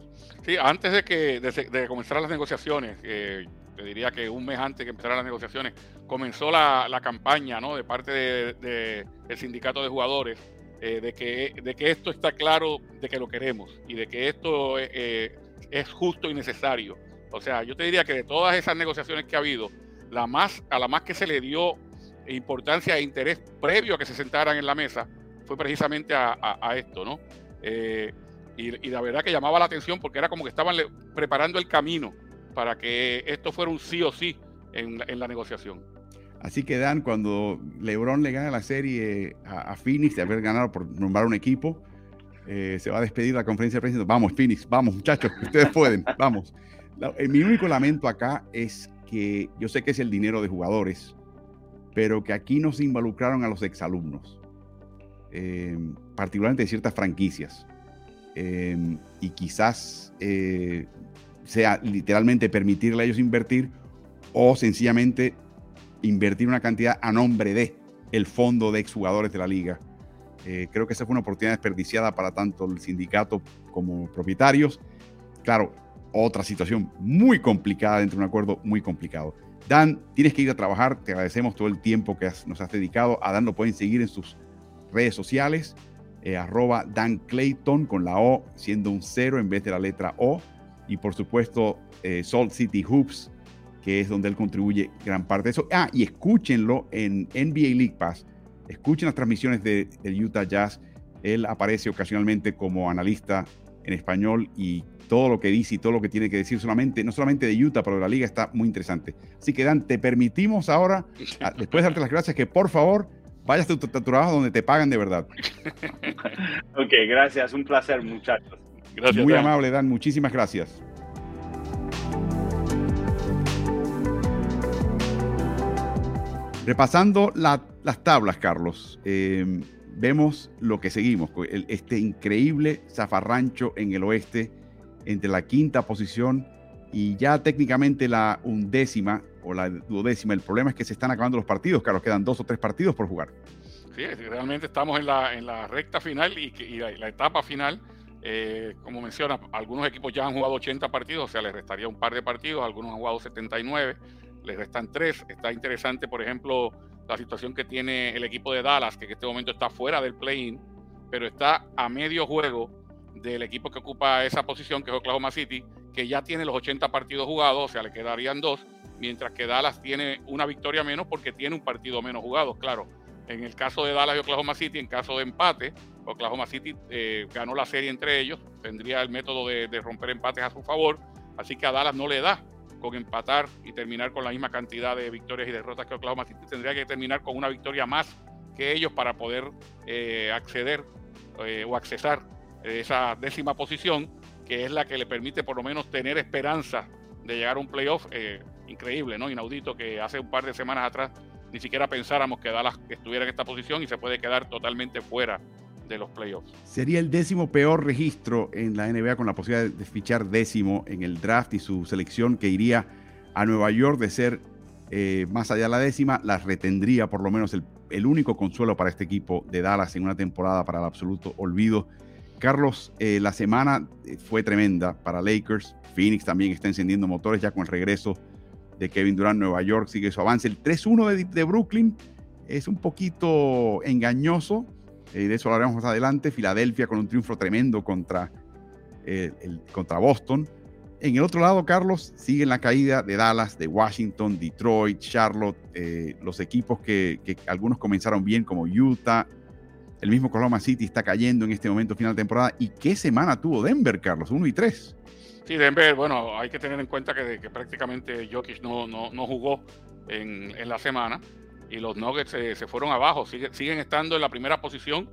Sí, antes de que de, comenzar las negociaciones, te diría que un mes antes de que empezaran las negociaciones, comenzó la, campaña ¿no? de parte del sindicato de jugadores eh, de, que, de que esto está claro, de que lo queremos y de que esto eh, es justo y necesario. O sea, yo te diría que de todas esas negociaciones que ha habido, la más, a la más que se le dio importancia e interés previo a que se sentaran en la mesa fue precisamente a esto, ¿no? Eh, y, la verdad que llamaba la atención porque era como que estaban preparando el camino para que esto fuera un sí o sí en, la negociación. Así que Dan, cuando LeBron le gana la serie a, Phoenix de haber ganado por nombrar un equipo, eh, se va a despedir la conferencia de prensa. Vamos, Phoenix, vamos, muchachos, ustedes pueden, vamos. Eh, mi único lamento acá es que yo sé que es el dinero de jugadores, pero que aquí no se involucraron a los exalumnos. Eh, particularmente de ciertas franquicias. Em, y quizás eh, sea literalmente permitirle a ellos invertir o sencillamente invertir una cantidad a nombre de el fondo de exjugadores de la liga. Eh, creo que esa fue una oportunidad desperdiciada para tanto el sindicato como propietarios. Claro, otra situación muy complicada dentro de un acuerdo muy complicado. Dan, tienes que ir a trabajar. Te agradecemos todo el tiempo que nos has dedicado. A Dan lo pueden seguir en sus redes sociales. Eh, arroba Dan Clayton con la O siendo un cero en vez de la letra O. Y por supuesto, eh, Salt City Hoops, que es donde él contribuye gran parte de eso. Ah, y escúchenlo en NBA League Pass. Escuchen las transmisiones de, del Utah Jazz. Él aparece ocasionalmente como analista en español y todo lo que dice y todo lo que tiene que decir solamente, no solamente de Utah, pero de la liga está muy interesante. Así que Dan, te permitimos ahora, después de darte las gracias, que por favor vayas a tu, trabajo donde te pagan de verdad. ok, gracias. Un placer, muchachos. Gracias, Muy amable, Dan. Muchísimas gracias. Repasando las tablas, Carlos, em, vemos lo que seguimos, este increíble zafarrancho en el oeste entre la quinta posición y ya técnicamente la undécima o la duodécima. El problema es que se están acabando los partidos, Carlos, quedan dos o tres partidos por jugar. Sí, realmente estamos en la, en la recta final y, la, etapa final. Eh, como menciona, algunos equipos ya han jugado 80 partidos, o sea, les restaría un par de partidos, algunos han jugado 79, les restan tres. Está interesante, por ejemplo, la situación que tiene el equipo de Dallas, que en este momento está fuera del play-in, pero está a medio juego del equipo que ocupa esa posición, que es Oklahoma City, que ya tiene los 80 partidos jugados, o sea, le quedarían dos, mientras que Dallas tiene una victoria menos porque tiene un partido menos jugado, claro. En el caso de Dallas y Oklahoma City, en caso de empate, Oklahoma City eh, ganó la serie entre ellos, tendría el método de, romper empates a su favor, así que a Dallas no le da con empatar y terminar con la misma cantidad de victorias y derrotas que Oklahoma City. Tendría que terminar con una victoria más que ellos para poder eh, acceder eh, o accesar esa décima posición, que es la que le permite por lo menos tener esperanza de llegar a un playoff increíble, ¿no? Inaudito que hace un par de semanas atrás ni siquiera pensáramos que Dallas estuviera en esta posición y se puede quedar totalmente fuera de los playoffs. Sería el décimo peor registro en la NBA con la posibilidad de fichar décimo en el draft y su selección que iría a Nueva York de ser eh, más allá de la décima, la retendría por lo menos el, el, único consuelo para este equipo de Dallas en una temporada para el absoluto olvido. Carlos, eh, la semana eh, fue tremenda para Lakers. Phoenix también está encendiendo motores ya con el regreso de Kevin Durant. Nueva York sigue su avance. El 3-1 de, Brooklyn es un poquito engañoso. Eh, de eso hablaremos más adelante. Filadelfia con un triunfo tremendo contra, el, contra Boston. En el otro lado, Carlos, sigue la caída de Dallas, de Washington, Detroit, Charlotte, los equipos que, algunos comenzaron bien como Utah, el mismo Oklahoma City está cayendo en este momento final de temporada. ¿Y qué semana tuvo Denver, Carlos? 1 y 3. Sí, Denver, bueno, hay que tener en cuenta que, prácticamente Jokic no, no, no jugó en, en, la semana y los Nuggets se, fueron abajo. siguen estando en la primera posición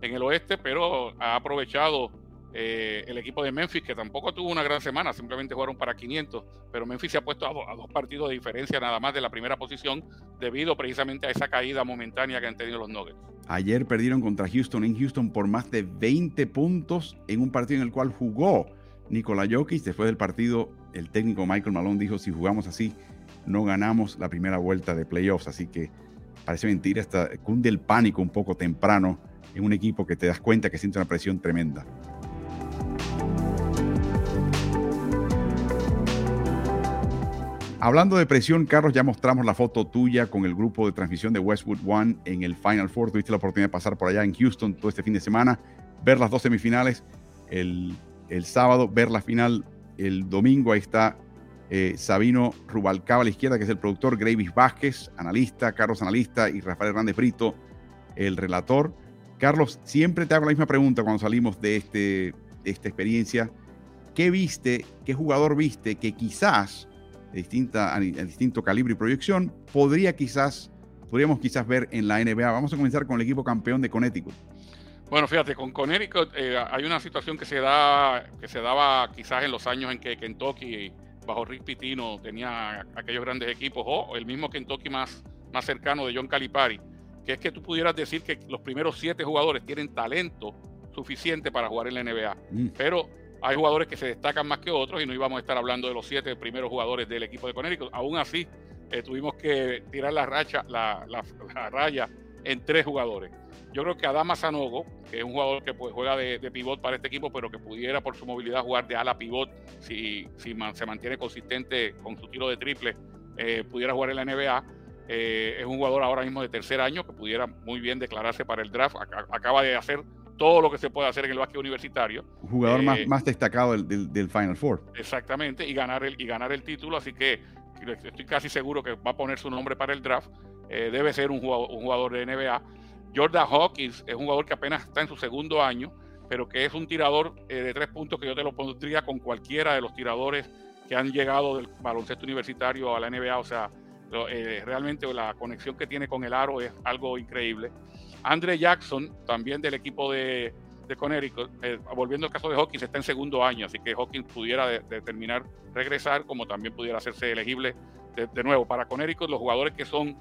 en el oeste, pero ha aprovechado eh, el equipo de Memphis, que tampoco tuvo una gran semana, simplemente jugaron para 500, pero Memphis se ha puesto a, dos partidos de diferencia nada más de la primera posición, debido precisamente a esa caída momentánea que han tenido los Nuggets. Ayer perdieron contra Houston en Houston por más de 20 puntos en un partido en el cual jugó Nikola Jokic. Después del partido, el técnico Michael Malone dijo, si jugamos así, no ganamos la primera vuelta de playoffs. Así que parece mentira, hasta cunde el pánico un poco temprano en un equipo que te das cuenta que siente una presión tremenda. Hablando de presión, Carlos, ya mostramos la foto tuya con el grupo de transmisión de Westwood One en el Final Four. Tuviste la oportunidad de pasar por allá en Houston todo este fin de semana, ver las dos semifinales el, sábado, ver la final el domingo. Ahí está eh, Sabino Rubalcaba a la izquierda, que es el productor, Gravis Vázquez, analista, Carlos analista y Rafael Hernández Brito, el relator. Carlos, siempre te hago la misma pregunta cuando salimos de, este, esta experiencia. ¿Qué viste, qué jugador viste que quizás de distinta, distinto calibre y proyección, podría quizás, podríamos quizás ver en la NBA. Vamos a comenzar con el equipo campeón de Connecticut. Bueno, fíjate, con Connecticut eh, hay una situación que se da, que se daba quizás en los años en que Kentucky bajo Rick Pitino tenía aquellos grandes equipos, o el mismo Kentucky más, más cercano de John Calipari, que es que tú pudieras decir que los primeros siete jugadores tienen talento suficiente para jugar en la NBA, mm. pero hay jugadores que se destacan más que otros y no íbamos a estar hablando de los siete primeros jugadores del equipo de Connecticut. Aún así, eh, tuvimos que tirar la, racha, la, raya en tres jugadores. Yo creo que Adama Sanogo, que es un jugador que pues, juega de, pivot para este equipo, pero que pudiera por su movilidad jugar de ala pivot si, si se mantiene consistente con su tiro de triple, eh, pudiera jugar en la NBA. Eh, es un jugador ahora mismo de tercer año que pudiera muy bien declararse para el draft. Acaba de hacer todo lo que se puede hacer en el básquet universitario. Jugador más, eh, más destacado del, del, Final Four. Exactamente, y ganar, el, y ganar el título, así que estoy casi seguro que va a poner su nombre para el draft. Eh, debe ser un jugador, un jugador de NBA. Jordan Hawkins es un jugador que apenas está en su segundo año, pero que es un tirador eh, de tres puntos que yo te lo pondría con cualquiera de los tiradores que han llegado del baloncesto universitario a la NBA. O sea, realmente la conexión que tiene con el aro es algo increíble. Andre Jackson, también del equipo de, de Connecticut, eh, volviendo al caso de Hawkins, está en segundo año, así que Hawkins pudiera determinar regresar, como también pudiera hacerse elegible de, nuevo. Para Connecticut, los jugadores que son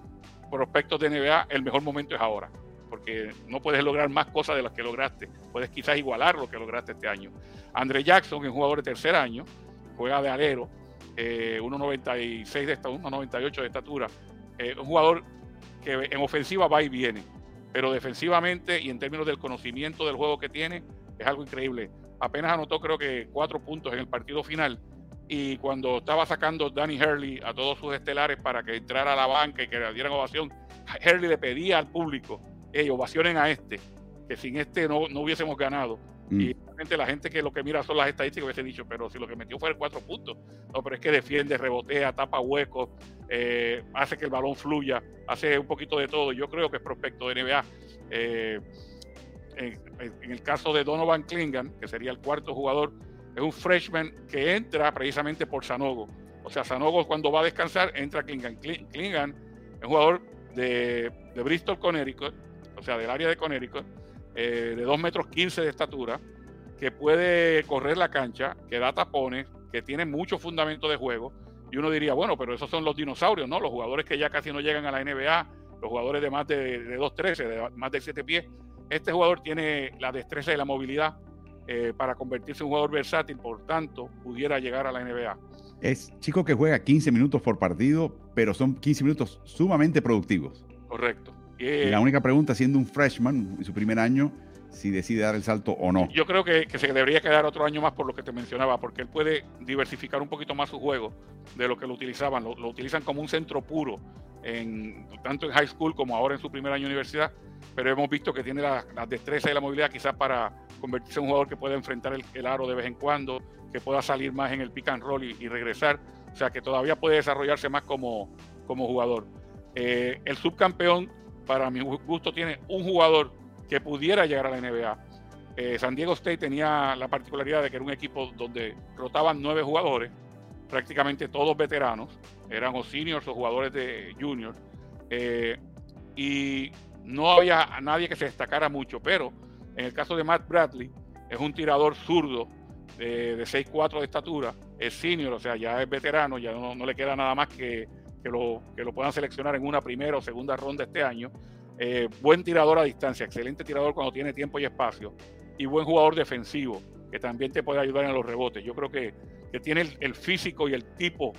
prospectos de NBA, el mejor momento es ahora, porque no puedes lograr más cosas de las que lograste, puedes quizás igualar lo que lograste este año. Andre Jackson es jugador de tercer año, juega de alero, eh, 1.96 de estatura, 1.98 de estatura, eh, un jugador que en ofensiva va y viene pero defensivamente y en términos del conocimiento del juego que tiene, es algo increíble. Apenas anotó creo que cuatro puntos en el partido final y cuando estaba sacando Danny Hurley a todos sus estelares para que entrara a la banca y que le dieran ovación, Hurley le pedía al público, ellos ovacionen a este, que sin este no, no hubiésemos ganado. Mm. Y realmente la gente que lo que mira son las estadísticas hubiese dicho, pero si lo que metió fue cuatro puntos. No, pero es que defiende, rebotea, tapa huecos, eh, hace que el balón fluya, hace un poquito de todo. Yo creo que es prospecto de NBA. Eh, en, el caso de Donovan Klingan, que sería el cuarto jugador, es un freshman que entra precisamente por Sanogo. O sea, Sanogo cuando va a descansar entra Klingan. Klingan es un jugador de, Bristol, Connecticut, sea, del área de Connecticut, eh, de 2 metros 15 de estatura, que puede correr la cancha, que da tapones, que tiene mucho fundamento de juego. Y uno diría, bueno, pero esos son los dinosaurios, ¿no? Los jugadores que ya casi no llegan a la NBA, los jugadores de más de, de 2'13, de más de 7 pies. Este jugador tiene la destreza y la movilidad eh, para convertirse en un jugador versátil, por tanto, pudiera llegar a la NBA. Es chico que juega 15 minutos por partido, pero son 15 minutos sumamente productivos. Correcto. Y la única pregunta, siendo un freshman en su primer año, si decide dar el salto o no. Yo creo que, se debería quedar otro año más por lo que te mencionaba, porque él puede diversificar un poquito más su juego de lo que lo utilizaban. Lo, utilizan como un centro puro, en, tanto en high school como ahora en su primer año de universidad, pero hemos visto que tiene las la destrezas y la movilidad quizás para convertirse en un jugador que pueda enfrentar el, aro de vez en cuando, que pueda salir más en el pick and roll y, regresar. O sea, que todavía puede desarrollarse más como, como jugador. Eh, el subcampeón, para mi gusto, tiene un jugador que pudiera llegar a la NBA. Eh, San Diego State tenía la particularidad de que era un equipo donde rotaban nueve jugadores, prácticamente todos veteranos, eran o seniors o jugadores de juniors, eh, y no había nadie que se destacara mucho, pero en el caso de Matt Bradley, es un tirador zurdo de, de 6'4 de estatura, es senior, o sea, ya es veterano, ya no, le queda nada más que, que, lo, que lo puedan seleccionar en una primera o segunda ronda este año. Eh, buen tirador a distancia, excelente tirador cuando tiene tiempo y espacio, y buen jugador defensivo, que también te puede ayudar en los rebotes. Yo creo que, que tiene el, físico y el tipo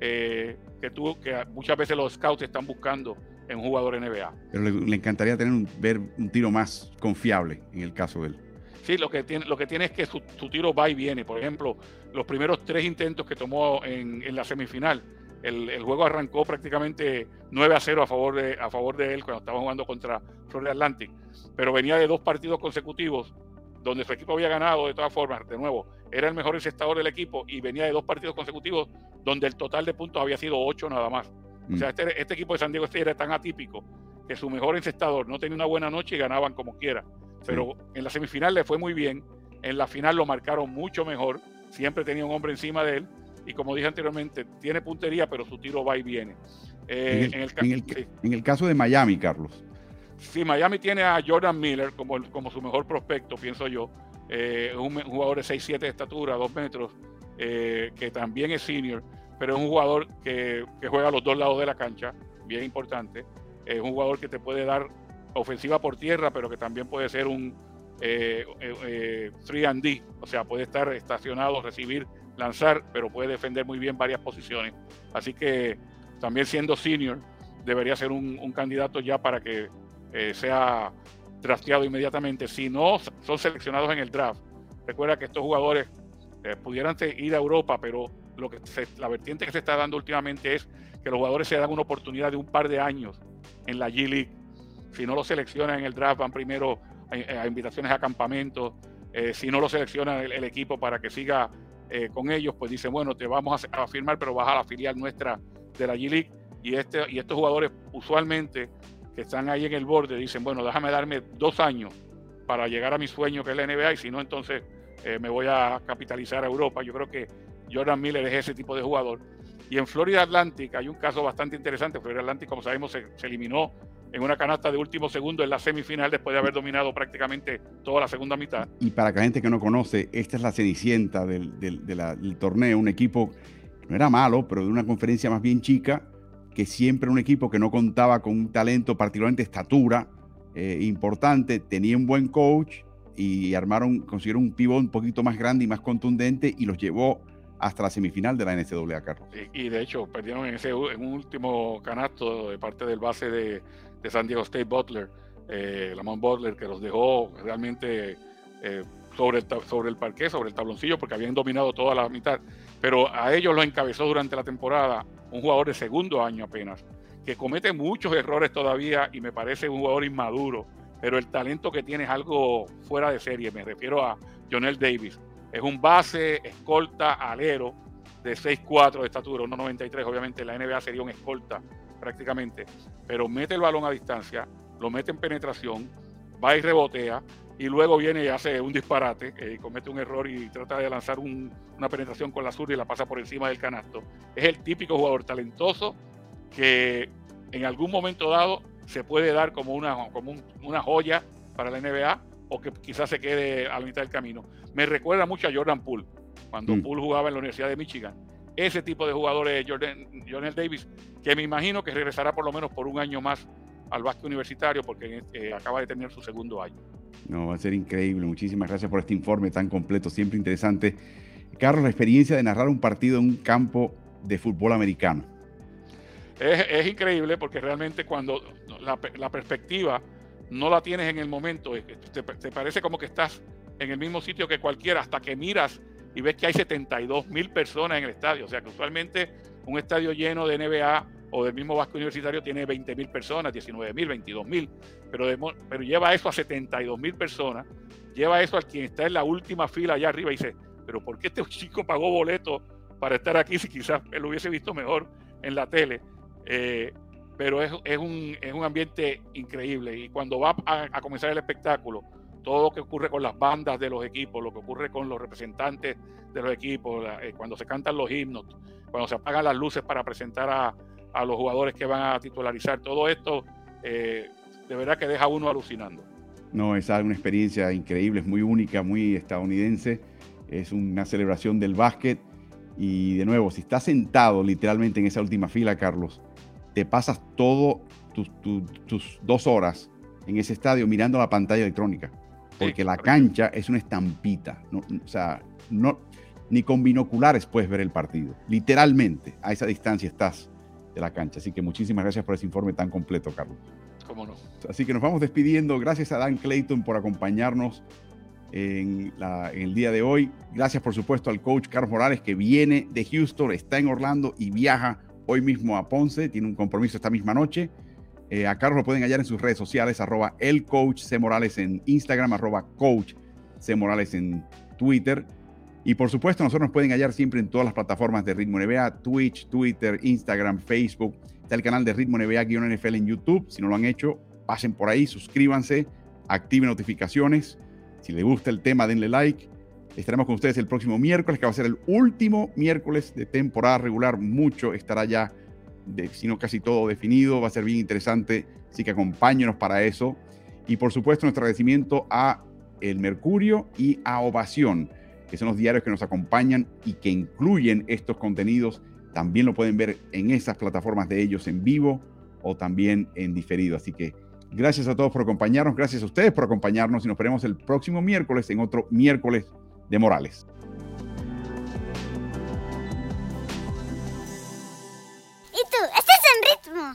eh, que, tú, que muchas veces los scouts están buscando en un jugador NBA. Pero le, encantaría tener un, ver un tiro más confiable en el caso de él. Sí, lo que tiene, lo que tiene es que su, tiro va y viene. Por ejemplo, los primeros tres intentos que tomó en, en la semifinal, el, el, juego arrancó prácticamente 9 a 0 a favor, de, a favor de él cuando estaba jugando contra Florida Atlantic. Pero venía de dos partidos consecutivos donde su equipo había ganado de todas formas. De nuevo, era el mejor encestador del equipo y venía de dos partidos consecutivos donde el total de puntos había sido 8 nada más. O sea, mm. este, este, equipo de San Diego State era tan atípico que su mejor encestador no tenía una buena noche y ganaban como quiera. Pero en la semifinal le fue muy bien, en la final lo marcaron mucho mejor, siempre tenía un hombre encima de él y como dije anteriormente, tiene puntería, pero su tiro va y viene. Eh, en, el, caso de Miami, Carlos. Sí, Miami tiene a Jordan Miller como, como su mejor prospecto, pienso yo. Eh, un, jugador de 6'7 de estatura, 2 metros, eh, que también es senior pero es un jugador que, juega a los dos lados de la cancha, bien importante. Es un jugador que te puede dar ofensiva por tierra, pero que también puede ser un 3 eh, eh, eh and D, o sea, puede estar estacionado, recibir, lanzar, pero puede defender muy bien varias posiciones. Así que también siendo senior, debería ser un, candidato ya para que eh, sea drafteado inmediatamente. Si no son seleccionados en el draft, recuerda que estos jugadores pudieran ir a Europa, pero lo que la vertiente que se está dando últimamente es que los jugadores se dan una oportunidad de un par de años en la G League. Si no lo seleccionan en el draft, van primero a, invitaciones a campamentos. Eh, si no lo selecciona el, equipo para que siga eh, con ellos, pues dicen, bueno, te vamos a, firmar, pero vas a la filial nuestra de la G League. Y, este, y estos jugadores usualmente que están ahí en el borde dicen, bueno, déjame darme dos años para llegar a mi sueño que es la NBA y si no, entonces eh, me voy a capitalizar a Europa. Yo creo que Jordan Miller es ese tipo de jugador. Y en Florida Atlantic hay un caso bastante interesante. Florida Atlantic, como sabemos, se, eliminó en una canasta de último segundo en la semifinal después de haber dominado prácticamente toda la segunda mitad. Y para la gente que no conoce, esta es la cenicienta del, torneo, un equipo que no era malo, pero de una conferencia más bien chica, que siempre un equipo que no contaba con un talento particularmente estatura eh, importante, tenía un buen coach y armaron, consiguieron un pivot un poquito más grande y más contundente y los llevó hasta la semifinal de la NCAA, Carlos. Y, de hecho, perdieron en ese en un último canasto de parte del base de, San Diego State Butler, eh, Lamont Butler, que los dejó realmente eh, sobre, el, sobre el parque, sobre el tabloncillo, porque habían dominado toda la mitad. Pero a ellos lo encabezó durante la temporada un jugador de segundo año apenas, que comete muchos errores todavía y me parece un jugador inmaduro, pero el talento que tiene es algo fuera de serie. Me refiero a Jonel Davis es un base, escolta, alero de 6'4 de estatura, 1'93. Obviamente la NBA sería un escolta prácticamente, pero mete el balón a distancia, lo mete en penetración, va y rebotea, y luego viene y hace un disparate, eh, comete un error y trata de lanzar una penetración con la zurda y la pasa por encima del canasto. Es el típico jugador talentoso que en algún momento dado se puede dar como una, como una joya para la NBA o que quizás se quede a la mitad del camino. Me recuerda mucho a Jordan Poole, cuando mm. Poole jugaba en la Universidad de Michigan. Ese tipo de jugadores, Jordan, Jonel Davis, que me imagino que regresará por lo menos por un año más al básquet universitario porque eh, acaba de tener su segundo año. No, va a ser increíble. Muchísimas gracias por este informe tan completo, siempre interesante. Carlos, la experiencia de narrar un partido en un campo de fútbol americano. Es, increíble porque realmente cuando la, perspectiva no la tienes en el momento, te, te, parece como que estás en el mismo sitio que cualquiera hasta que miras y ves que hay 72 mil personas en el estadio. O sea que usualmente un estadio lleno de NBA o del mismo Vasco Universitario tiene 20 mil personas, 19 mil, 22 mil, pero, pero lleva eso a 72 mil personas, lleva eso al quien está en la última fila allá arriba y dice, pero ¿por qué este chico pagó boleto para estar aquí si quizás lo hubiese visto mejor en la tele? Eh, pero es, es, un, es, un, ambiente increíble y cuando va a, comenzar el espectáculo, todo lo que ocurre con las bandas de los equipos, lo que ocurre con los representantes de los equipos, eh, cuando se cantan los himnos, cuando se apagan las luces para presentar a, los jugadores que van a titularizar. Todo esto eh, de verdad que deja a uno alucinando. No, es una experiencia increíble, es muy única, muy estadounidense. Es una celebración del básquet. Y de nuevo, si estás sentado literalmente en esa última fila, Carlos, te pasas todo tus, dos horas en ese estadio mirando la pantalla electrónica. Porque la cancha es una estampita. o sea, no, ni con binoculares puedes ver el partido. Literalmente, a esa distancia estás de la cancha. Así que muchísimas gracias por ese informe tan completo, Carlos. Cómo no. Así que nos vamos despidiendo. Gracias a Dan Clayton por acompañarnos en, el día de hoy. Gracias, por supuesto, al coach Carlos Morales, que viene de Houston, está en Orlando y viaja hoy mismo a Ponce. Tiene un compromiso esta misma noche. Eh, a Carlos lo pueden hallar en sus redes sociales, arroba el coach C. Morales en Instagram, arroba coach C. Morales en Twitter. Y por supuesto, nosotros nos pueden hallar siempre en todas las plataformas de Ritmo NBA, Twitch, Twitter, Instagram, Facebook. Está el canal de Ritmo NBA-NFL en YouTube. Si no lo han hecho, pasen por ahí, suscríbanse, activen notificaciones. Si les gusta el tema, denle like. Estaremos con ustedes el próximo miércoles, que va a ser el último miércoles de temporada regular. Mucho estará ya, de, si no casi todo definido. Va a ser bien interesante. Así que acompáñenos para eso. Y por supuesto, nuestro agradecimiento a El Mercurio y a Ovación que son los diarios que nos acompañan y que incluyen estos contenidos. También lo pueden ver en esas plataformas de ellos en vivo o también en diferido. Así que gracias a todos por acompañarnos, gracias a ustedes por acompañarnos y nos veremos el próximo miércoles en otro miércoles de Morales. hả?